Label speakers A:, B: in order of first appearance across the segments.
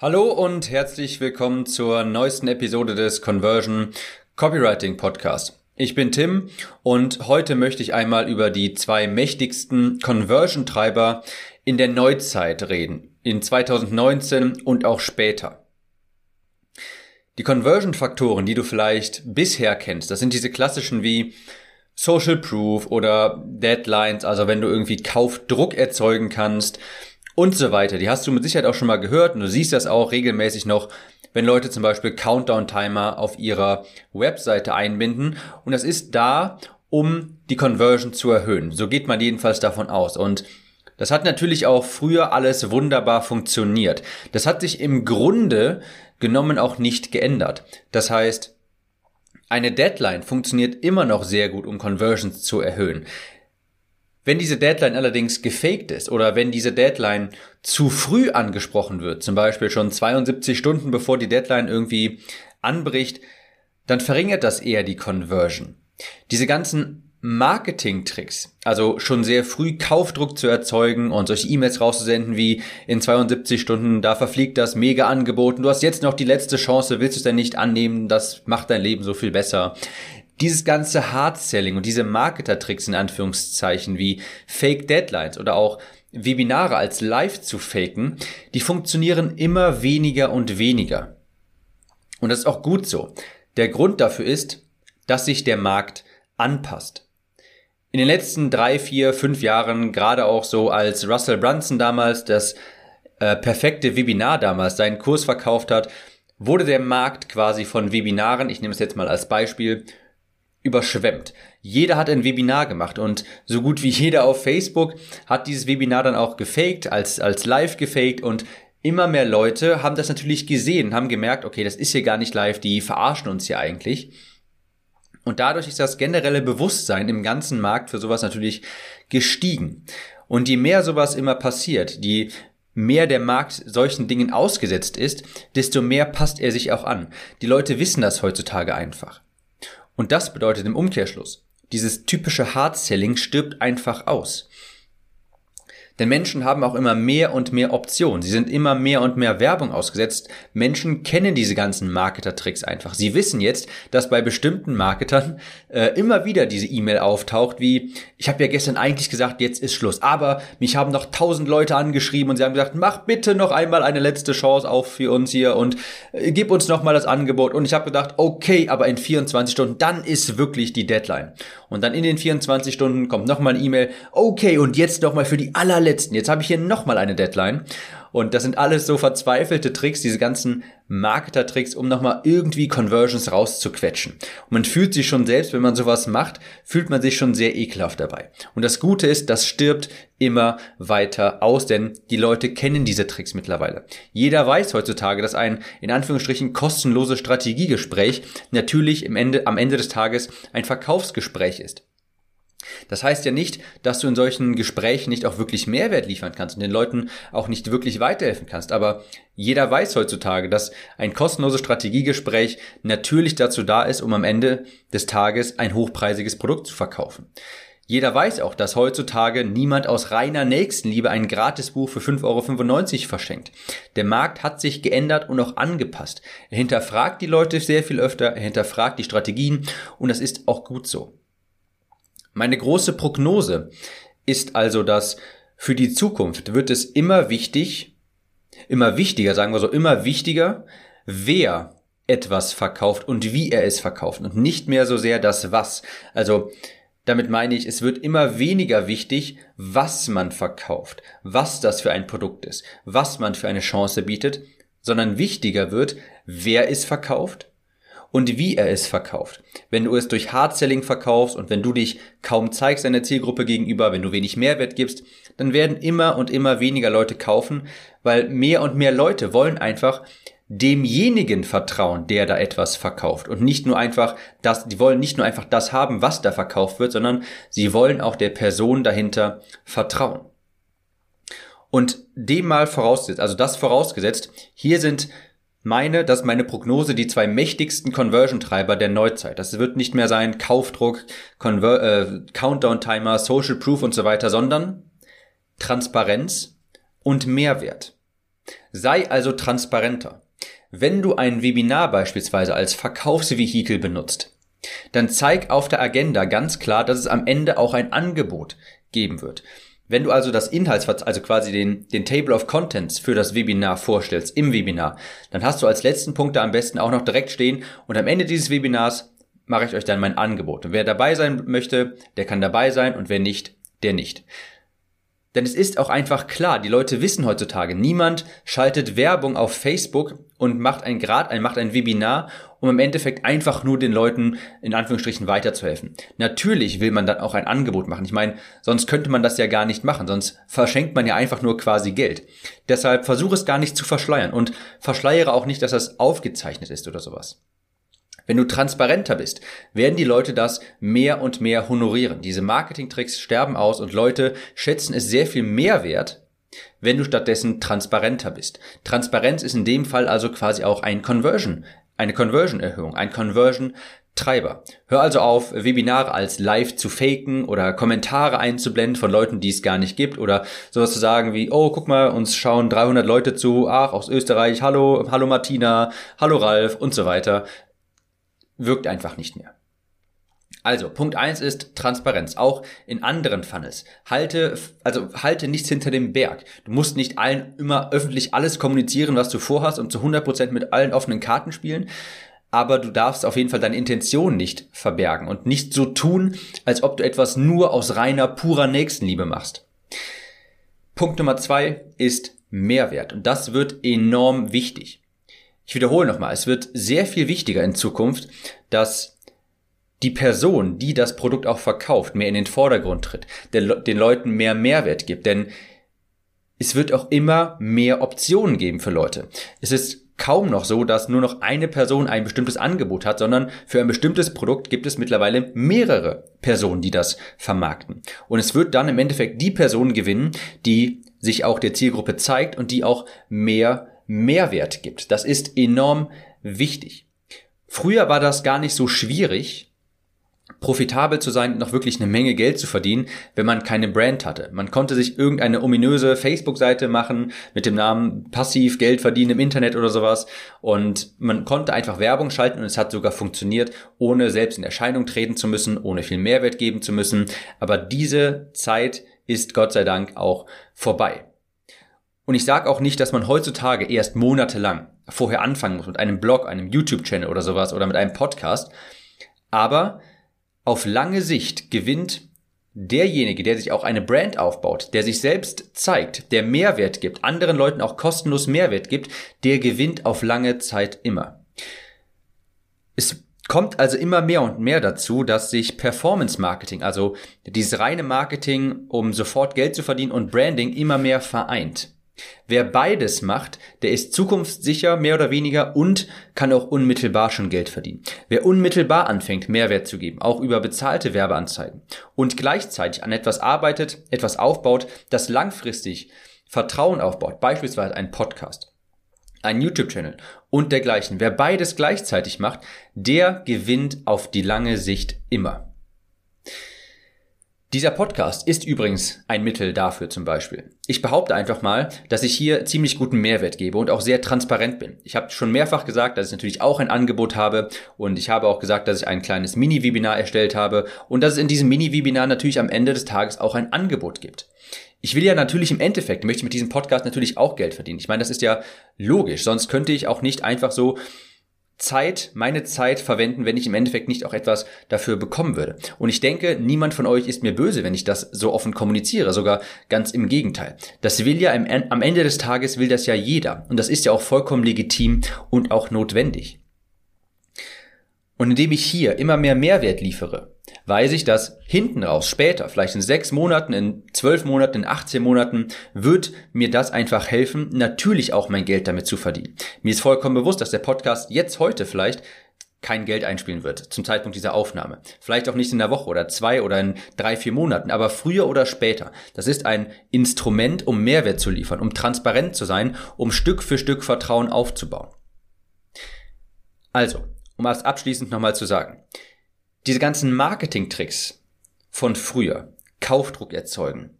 A: Hallo und herzlich willkommen zur neuesten Episode des Conversion Copywriting Podcast. Ich bin Tim und heute möchte ich einmal über die zwei mächtigsten Conversion-Treiber in der Neuzeit reden, in 2019 und auch später. Die Conversion-Faktoren, die du vielleicht bisher kennst, das sind diese klassischen wie Social Proof oder Deadlines, also wenn du irgendwie Kaufdruck erzeugen kannst, und so weiter. Die hast du mit Sicherheit auch schon mal gehört und du siehst das auch regelmäßig noch, wenn Leute zum Beispiel Countdown-Timer auf ihrer Webseite einbinden. Und das ist da, um die Conversion zu erhöhen. So geht man jedenfalls davon aus. Und das hat natürlich auch früher alles wunderbar funktioniert. Das hat sich im Grunde genommen auch nicht geändert. Das heißt, eine Deadline funktioniert immer noch sehr gut, um Conversions zu erhöhen. Wenn diese Deadline allerdings gefaked ist oder wenn diese Deadline zu früh angesprochen wird, zum Beispiel schon 72 Stunden bevor die Deadline irgendwie anbricht, dann verringert das eher die Conversion. Diese ganzen Marketing-Tricks, also schon sehr früh Kaufdruck zu erzeugen und solche E-Mails rauszusenden wie in 72 Stunden, da verfliegt das mega Angebot und du hast jetzt noch die letzte Chance, willst du es denn nicht annehmen, das macht dein Leben so viel besser dieses ganze Hard-Selling und diese Marketer-Tricks in Anführungszeichen wie Fake Deadlines oder auch Webinare als live zu faken, die funktionieren immer weniger und weniger. Und das ist auch gut so. Der Grund dafür ist, dass sich der Markt anpasst. In den letzten drei, vier, fünf Jahren, gerade auch so als Russell Brunson damals das äh, perfekte Webinar damals seinen Kurs verkauft hat, wurde der Markt quasi von Webinaren, ich nehme es jetzt mal als Beispiel, überschwemmt. Jeder hat ein Webinar gemacht und so gut wie jeder auf Facebook hat dieses Webinar dann auch gefaked, als, als live gefaked und immer mehr Leute haben das natürlich gesehen, haben gemerkt, okay, das ist hier gar nicht live, die verarschen uns hier eigentlich. Und dadurch ist das generelle Bewusstsein im ganzen Markt für sowas natürlich gestiegen. Und je mehr sowas immer passiert, je mehr der Markt solchen Dingen ausgesetzt ist, desto mehr passt er sich auch an. Die Leute wissen das heutzutage einfach. Und das bedeutet im Umkehrschluss, dieses typische Hard-Selling stirbt einfach aus. Denn Menschen haben auch immer mehr und mehr Optionen. Sie sind immer mehr und mehr Werbung ausgesetzt. Menschen kennen diese ganzen Marketer-Tricks einfach. Sie wissen jetzt, dass bei bestimmten Marketern äh, immer wieder diese E-Mail auftaucht, wie ich habe ja gestern eigentlich gesagt, jetzt ist Schluss. Aber mich haben noch tausend Leute angeschrieben und sie haben gesagt, mach bitte noch einmal eine letzte Chance auf für uns hier und äh, gib uns noch das Angebot. Und ich habe gedacht, okay, aber in 24 Stunden, dann ist wirklich die Deadline. Und dann in den 24 Stunden kommt noch eine E-Mail, okay, und jetzt noch mal für die allerletzte allerletzten. Jetzt habe ich hier nochmal eine Deadline. Und das sind alles so verzweifelte Tricks, diese ganzen Marketer-Tricks, um nochmal irgendwie Conversions rauszuquetschen. Und man fühlt sich schon selbst, wenn man sowas macht, fühlt man sich schon sehr ekelhaft dabei. Und das Gute ist, das stirbt immer weiter aus, denn die Leute kennen diese Tricks mittlerweile. Jeder weiß heutzutage, dass ein in Anführungsstrichen kostenloses Strategiegespräch natürlich im Ende, am Ende des Tages ein Verkaufsgespräch ist. Das heißt ja nicht, dass du in solchen Gesprächen nicht auch wirklich Mehrwert liefern kannst und den Leuten auch nicht wirklich weiterhelfen kannst. Aber jeder weiß heutzutage, dass ein kostenloses Strategiegespräch natürlich dazu da ist, um am Ende des Tages ein hochpreisiges Produkt zu verkaufen. Jeder weiß auch, dass heutzutage niemand aus reiner Nächstenliebe ein Gratisbuch für 5,95 Euro verschenkt. Der Markt hat sich geändert und auch angepasst. Er hinterfragt die Leute sehr viel öfter, er hinterfragt die Strategien und das ist auch gut so. Meine große Prognose ist also, dass für die Zukunft wird es immer wichtig, immer wichtiger, sagen wir so, immer wichtiger, wer etwas verkauft und wie er es verkauft und nicht mehr so sehr das was. Also damit meine ich, es wird immer weniger wichtig, was man verkauft, was das für ein Produkt ist, was man für eine Chance bietet, sondern wichtiger wird, wer es verkauft und wie er es verkauft. Wenn du es durch Hard-Selling verkaufst und wenn du dich kaum zeigst deiner Zielgruppe gegenüber, wenn du wenig Mehrwert gibst, dann werden immer und immer weniger Leute kaufen, weil mehr und mehr Leute wollen einfach demjenigen vertrauen, der da etwas verkauft und nicht nur einfach das, die wollen nicht nur einfach das haben, was da verkauft wird, sondern sie wollen auch der Person dahinter vertrauen. Und dem mal vorausgesetzt, also das vorausgesetzt, hier sind meine, dass meine Prognose die zwei mächtigsten Conversion-Treiber der Neuzeit. Das wird nicht mehr sein Kaufdruck, Conver äh, Countdown-Timer, Social Proof und so weiter, sondern Transparenz und Mehrwert. Sei also transparenter. Wenn du ein Webinar beispielsweise als Verkaufsvehikel benutzt, dann zeig auf der Agenda ganz klar, dass es am Ende auch ein Angebot geben wird. Wenn du also das Inhaltsverzeichnis, also quasi den, den Table of Contents für das Webinar vorstellst, im Webinar, dann hast du als letzten Punkt da am besten auch noch direkt stehen und am Ende dieses Webinars mache ich euch dann mein Angebot. Und wer dabei sein möchte, der kann dabei sein und wer nicht, der nicht. Denn es ist auch einfach klar, die Leute wissen heutzutage, niemand schaltet Werbung auf Facebook und macht ein Grad, ein, macht ein Webinar, um im Endeffekt einfach nur den Leuten in Anführungsstrichen weiterzuhelfen. Natürlich will man dann auch ein Angebot machen. Ich meine, sonst könnte man das ja gar nicht machen, sonst verschenkt man ja einfach nur quasi Geld. Deshalb versuche es gar nicht zu verschleiern und verschleiere auch nicht, dass das aufgezeichnet ist oder sowas. Wenn du transparenter bist, werden die Leute das mehr und mehr honorieren. Diese Marketingtricks sterben aus und Leute schätzen es sehr viel mehr wert, wenn du stattdessen transparenter bist. Transparenz ist in dem Fall also quasi auch ein Conversion, eine Conversion-Erhöhung, ein Conversion-Treiber. Hör also auf, Webinare als live zu faken oder Kommentare einzublenden von Leuten, die es gar nicht gibt oder sowas zu sagen wie, oh, guck mal, uns schauen 300 Leute zu, ach, aus Österreich, hallo, hallo Martina, hallo Ralf und so weiter wirkt einfach nicht mehr. Also, Punkt eins ist Transparenz, auch in anderen Funnels. Halte, also halte nichts hinter dem Berg. Du musst nicht allen immer öffentlich alles kommunizieren, was du vorhast und zu 100% mit allen offenen Karten spielen. Aber du darfst auf jeden Fall deine Intention nicht verbergen und nicht so tun, als ob du etwas nur aus reiner, purer Nächstenliebe machst. Punkt Nummer zwei ist Mehrwert und das wird enorm wichtig. Ich wiederhole nochmal, es wird sehr viel wichtiger in Zukunft, dass die Person, die das Produkt auch verkauft, mehr in den Vordergrund tritt, den Leuten mehr Mehrwert gibt, denn es wird auch immer mehr Optionen geben für Leute. Es ist kaum noch so, dass nur noch eine Person ein bestimmtes Angebot hat, sondern für ein bestimmtes Produkt gibt es mittlerweile mehrere Personen, die das vermarkten. Und es wird dann im Endeffekt die Person gewinnen, die sich auch der Zielgruppe zeigt und die auch mehr Mehrwert gibt. Das ist enorm wichtig. Früher war das gar nicht so schwierig, profitabel zu sein und noch wirklich eine Menge Geld zu verdienen, wenn man keine Brand hatte. Man konnte sich irgendeine ominöse Facebook-Seite machen mit dem Namen passiv Geld verdienen im Internet oder sowas und man konnte einfach Werbung schalten und es hat sogar funktioniert, ohne selbst in Erscheinung treten zu müssen, ohne viel Mehrwert geben zu müssen. Aber diese Zeit ist Gott sei Dank auch vorbei. Und ich sage auch nicht, dass man heutzutage erst monatelang vorher anfangen muss mit einem Blog, einem YouTube-Channel oder sowas oder mit einem Podcast. Aber auf lange Sicht gewinnt derjenige, der sich auch eine Brand aufbaut, der sich selbst zeigt, der Mehrwert gibt, anderen Leuten auch kostenlos Mehrwert gibt, der gewinnt auf lange Zeit immer. Es kommt also immer mehr und mehr dazu, dass sich Performance Marketing, also dieses reine Marketing, um sofort Geld zu verdienen und Branding immer mehr vereint. Wer beides macht, der ist zukunftssicher mehr oder weniger und kann auch unmittelbar schon Geld verdienen. Wer unmittelbar anfängt, Mehrwert zu geben, auch über bezahlte Werbeanzeigen und gleichzeitig an etwas arbeitet, etwas aufbaut, das langfristig Vertrauen aufbaut, beispielsweise ein Podcast, ein YouTube-Channel und dergleichen. Wer beides gleichzeitig macht, der gewinnt auf die lange Sicht immer. Dieser Podcast ist übrigens ein Mittel dafür zum Beispiel. Ich behaupte einfach mal, dass ich hier ziemlich guten Mehrwert gebe und auch sehr transparent bin. Ich habe schon mehrfach gesagt, dass ich natürlich auch ein Angebot habe und ich habe auch gesagt, dass ich ein kleines Mini-Webinar erstellt habe und dass es in diesem Mini-Webinar natürlich am Ende des Tages auch ein Angebot gibt. Ich will ja natürlich im Endeffekt, möchte mit diesem Podcast natürlich auch Geld verdienen. Ich meine, das ist ja logisch, sonst könnte ich auch nicht einfach so Zeit, meine Zeit verwenden, wenn ich im Endeffekt nicht auch etwas dafür bekommen würde. Und ich denke, niemand von euch ist mir böse, wenn ich das so offen kommuniziere, sogar ganz im Gegenteil. Das will ja am Ende des Tages will das ja jeder. Und das ist ja auch vollkommen legitim und auch notwendig. Und indem ich hier immer mehr Mehrwert liefere, weiß ich, dass hinten raus, später, vielleicht in sechs Monaten, in zwölf Monaten, in 18 Monaten, wird mir das einfach helfen, natürlich auch mein Geld damit zu verdienen. Mir ist vollkommen bewusst, dass der Podcast jetzt heute vielleicht kein Geld einspielen wird zum Zeitpunkt dieser Aufnahme. Vielleicht auch nicht in der Woche oder zwei oder in drei, vier Monaten, aber früher oder später. Das ist ein Instrument, um Mehrwert zu liefern, um transparent zu sein, um Stück für Stück Vertrauen aufzubauen. Also, um als abschließend nochmal zu sagen, diese ganzen Marketing-Tricks von früher, Kaufdruck erzeugen,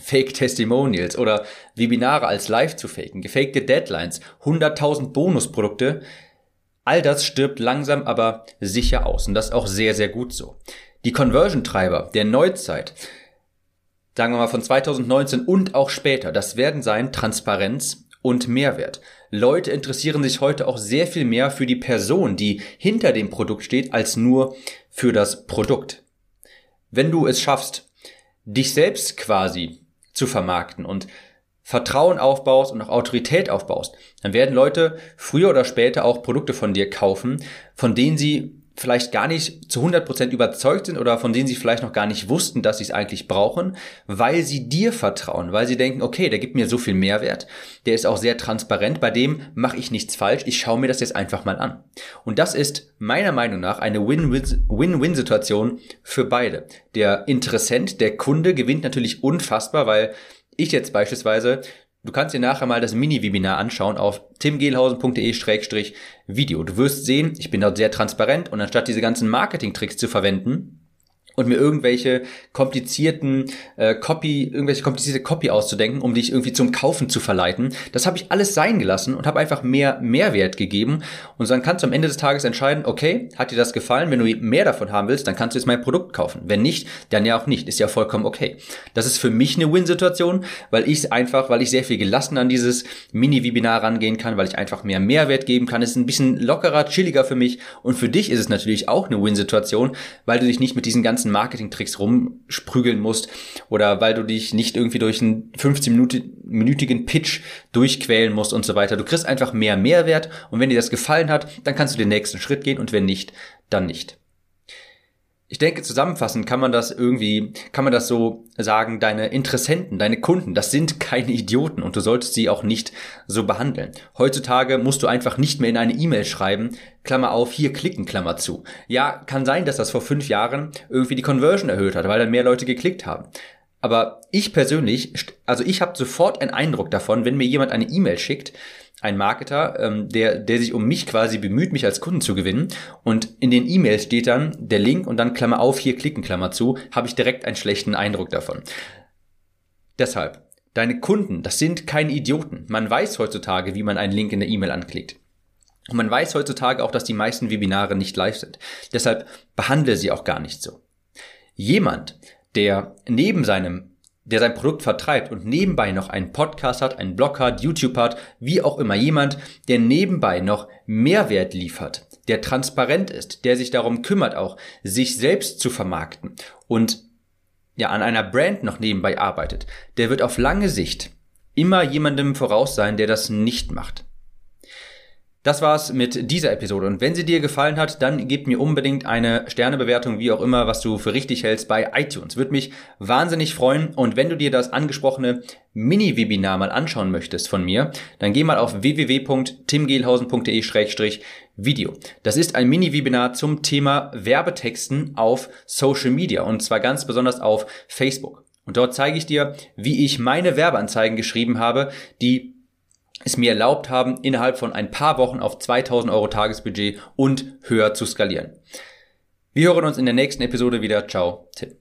A: Fake Testimonials oder Webinare als live zu faken, gefakte Deadlines, 100.000 Bonusprodukte. All das stirbt langsam aber sicher aus und das auch sehr, sehr gut so. Die Conversion-Treiber der Neuzeit, sagen wir mal von 2019 und auch später, das werden sein Transparenz und Mehrwert. Leute interessieren sich heute auch sehr viel mehr für die Person, die hinter dem Produkt steht, als nur für das Produkt. Wenn du es schaffst, dich selbst quasi zu vermarkten und Vertrauen aufbaust und auch Autorität aufbaust, dann werden Leute früher oder später auch Produkte von dir kaufen, von denen sie vielleicht gar nicht zu 100% überzeugt sind oder von denen sie vielleicht noch gar nicht wussten, dass sie es eigentlich brauchen, weil sie dir vertrauen, weil sie denken, okay, der gibt mir so viel Mehrwert, der ist auch sehr transparent, bei dem mache ich nichts falsch, ich schaue mir das jetzt einfach mal an. Und das ist meiner Meinung nach eine Win-Win-Situation für beide. Der Interessent, der Kunde gewinnt natürlich unfassbar, weil ich jetzt Du kannst dir nachher mal das Mini-Webinar anschauen auf timgehlhausen.de-video. Du wirst sehen, ich bin dort sehr transparent und anstatt diese ganzen Marketing-Tricks zu verwenden, und mir irgendwelche komplizierten äh, Copy, irgendwelche komplizierte Copy auszudenken, um dich irgendwie zum Kaufen zu verleiten. Das habe ich alles sein gelassen und habe einfach mehr Mehrwert gegeben. Und dann kannst du am Ende des Tages entscheiden, okay, hat dir das gefallen? Wenn du mehr davon haben willst, dann kannst du jetzt mein Produkt kaufen. Wenn nicht, dann ja auch nicht. Ist ja vollkommen okay. Das ist für mich eine Win-Situation, weil ich einfach, weil ich sehr viel gelassen an dieses Mini-Webinar rangehen kann, weil ich einfach mehr Mehrwert geben kann. Es ist ein bisschen lockerer, chilliger für mich. Und für dich ist es natürlich auch eine Win-Situation, weil du dich nicht mit diesen ganzen ganzen Marketing-Tricks rumsprügeln musst oder weil du dich nicht irgendwie durch einen 15-minütigen Pitch durchquälen musst und so weiter. Du kriegst einfach mehr Mehrwert und wenn dir das gefallen hat, dann kannst du den nächsten Schritt gehen und wenn nicht, dann nicht. Ich denke, zusammenfassend kann man das irgendwie, kann man das so sagen, deine Interessenten, deine Kunden, das sind keine Idioten und du solltest sie auch nicht so behandeln. Heutzutage musst du einfach nicht mehr in eine E-Mail schreiben, Klammer auf, hier klicken, Klammer zu. Ja, kann sein, dass das vor fünf Jahren irgendwie die Conversion erhöht hat, weil dann mehr Leute geklickt haben. Aber ich persönlich, also ich habe sofort einen Eindruck davon, wenn mir jemand eine E-Mail schickt, ein Marketer, ähm, der, der sich um mich quasi bemüht, mich als Kunden zu gewinnen. Und in den E-Mails steht dann der Link und dann Klammer auf, hier klicken, Klammer zu, habe ich direkt einen schlechten Eindruck davon. Deshalb, deine Kunden, das sind keine Idioten. Man weiß heutzutage, wie man einen Link in der E-Mail anklickt. Und man weiß heutzutage auch, dass die meisten Webinare nicht live sind. Deshalb behandle sie auch gar nicht so. Jemand, der neben seinem der sein Produkt vertreibt und nebenbei noch einen Podcast hat, einen Blog hat, YouTube hat, wie auch immer jemand, der nebenbei noch Mehrwert liefert, der transparent ist, der sich darum kümmert auch, sich selbst zu vermarkten und ja an einer Brand noch nebenbei arbeitet, der wird auf lange Sicht immer jemandem voraus sein, der das nicht macht. Das war's mit dieser Episode. Und wenn sie dir gefallen hat, dann gib mir unbedingt eine Sternebewertung, wie auch immer, was du für richtig hältst bei iTunes. Würde mich wahnsinnig freuen. Und wenn du dir das angesprochene Mini-Webinar mal anschauen möchtest von mir, dann geh mal auf www.timgehlhausen.de-video. Das ist ein Mini-Webinar zum Thema Werbetexten auf Social Media und zwar ganz besonders auf Facebook. Und dort zeige ich dir, wie ich meine Werbeanzeigen geschrieben habe, die es mir erlaubt haben, innerhalb von ein paar Wochen auf 2000 Euro Tagesbudget und höher zu skalieren. Wir hören uns in der nächsten Episode wieder. Ciao, Tipp.